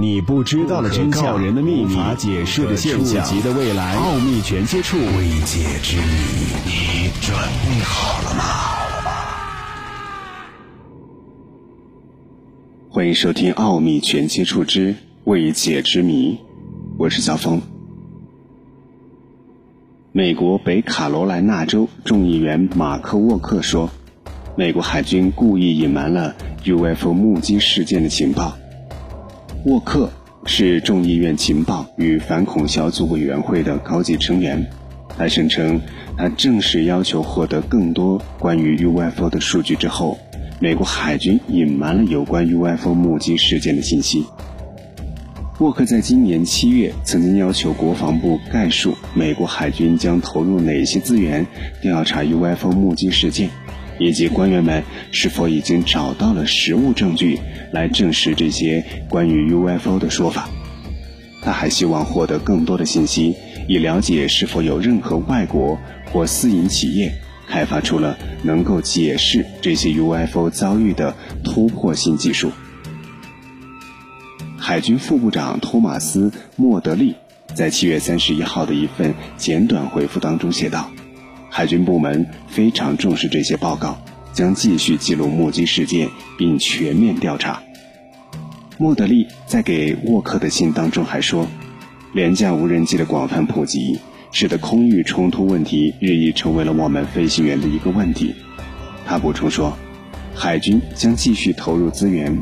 你不知道的真相，人的秘密，无法解释的现象，触及的未来，奥秘全接触，未解之谜，你准备好了吗？欢迎收听《奥秘全接触之未解之谜》，我是小峰。美国北卡罗来纳州众议员马克沃克说，美国海军故意隐瞒了 UFO 目击事件的情报。沃克是众议院情报与反恐小组委员会的高级成员。他声称，他正式要求获得更多关于 UFO 的数据之后，美国海军隐瞒了有关 UFO 目击事件的信息。沃克在今年七月曾经要求国防部概述美国海军将投入哪些资源调查 UFO 目击事件。以及官员们是否已经找到了实物证据来证实这些关于 UFO 的说法？他还希望获得更多的信息，以了解是否有任何外国或私营企业开发出了能够解释这些 UFO 遭遇的突破性技术。海军副部长托马斯·莫德利在七月三十一号的一份简短回复当中写道。海军部门非常重视这些报告，将继续记录目击事件并全面调查。莫德利在给沃克的信当中还说，廉价无人机的广泛普及，使得空域冲突问题日益成为了我们飞行员的一个问题。他补充说，海军将继续投入资源，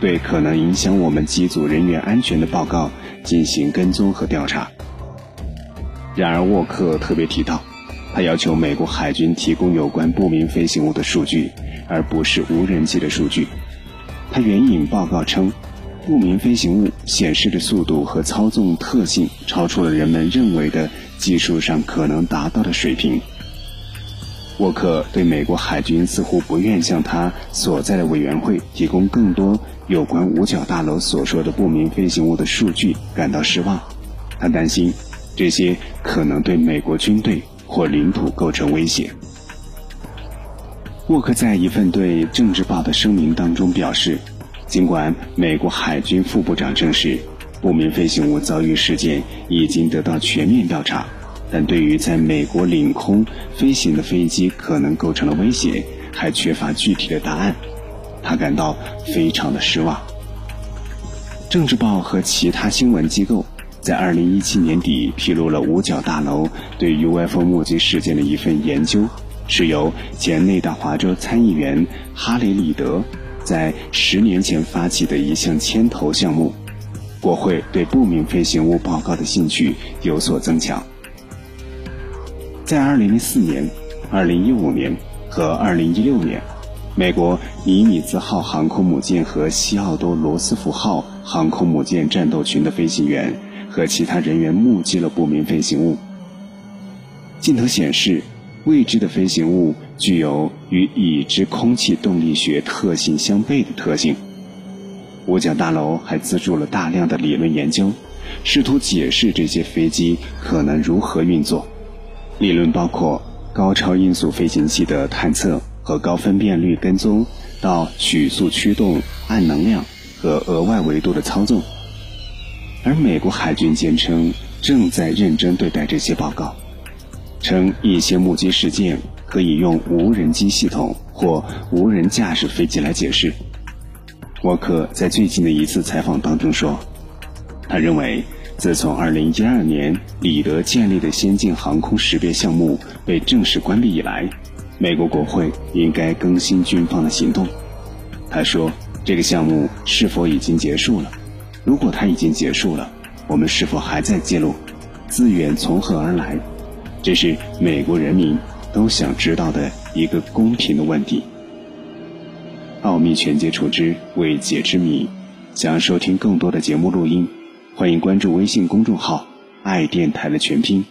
对可能影响我们机组人员安全的报告进行跟踪和调查。然而，沃克特别提到。他要求美国海军提供有关不明飞行物的数据，而不是无人机的数据。他援引报告称，不明飞行物显示的速度和操纵特性超出了人们认为的技术上可能达到的水平。沃克对美国海军似乎不愿向他所在的委员会提供更多有关五角大楼所说的不明飞行物的数据感到失望。他担心这些可能对美国军队。或领土构成威胁。沃克在一份对《政治报》的声明当中表示，尽管美国海军副部长证实不明飞行物遭遇事件已经得到全面调查，但对于在美国领空飞行的飞机可能构成了威胁，还缺乏具体的答案。他感到非常的失望。《政治报》和其他新闻机构。在二零一七年底披露了五角大楼对 UFO 目击事件的一份研究，是由前内达华州参议员哈雷里德在十年前发起的一项牵头项目。国会对不明飞行物报告的兴趣有所增强。在二零零四年、二零一五年和二零一六年，美国尼米兹号航空母舰和西奥多罗斯福号航空母舰战斗群的飞行员。和其他人员目击了不明飞行物。镜头显示，未知的飞行物具有与已知空气动力学特性相悖的特性。五角大楼还资助了大量的理论研究，试图解释这些飞机可能如何运作。理论包括高超音速飞行器的探测和高分辨率跟踪，到曲速驱动、暗能量和额外维度的操纵。而美国海军坚称正在认真对待这些报告，称一些目击事件可以用无人机系统或无人驾驶飞机来解释。沃克在最近的一次采访当中说，他认为自从2012年里德建立的先进航空识别项目被正式关闭以来，美国国会应该更新军方的行动。他说，这个项目是否已经结束了？如果它已经结束了，我们是否还在记录？资源从何而来？这是美国人民都想知道的一个公平的问题。奥秘全接触之未解之谜。想要收听更多的节目录音，欢迎关注微信公众号“爱电台”的全拼。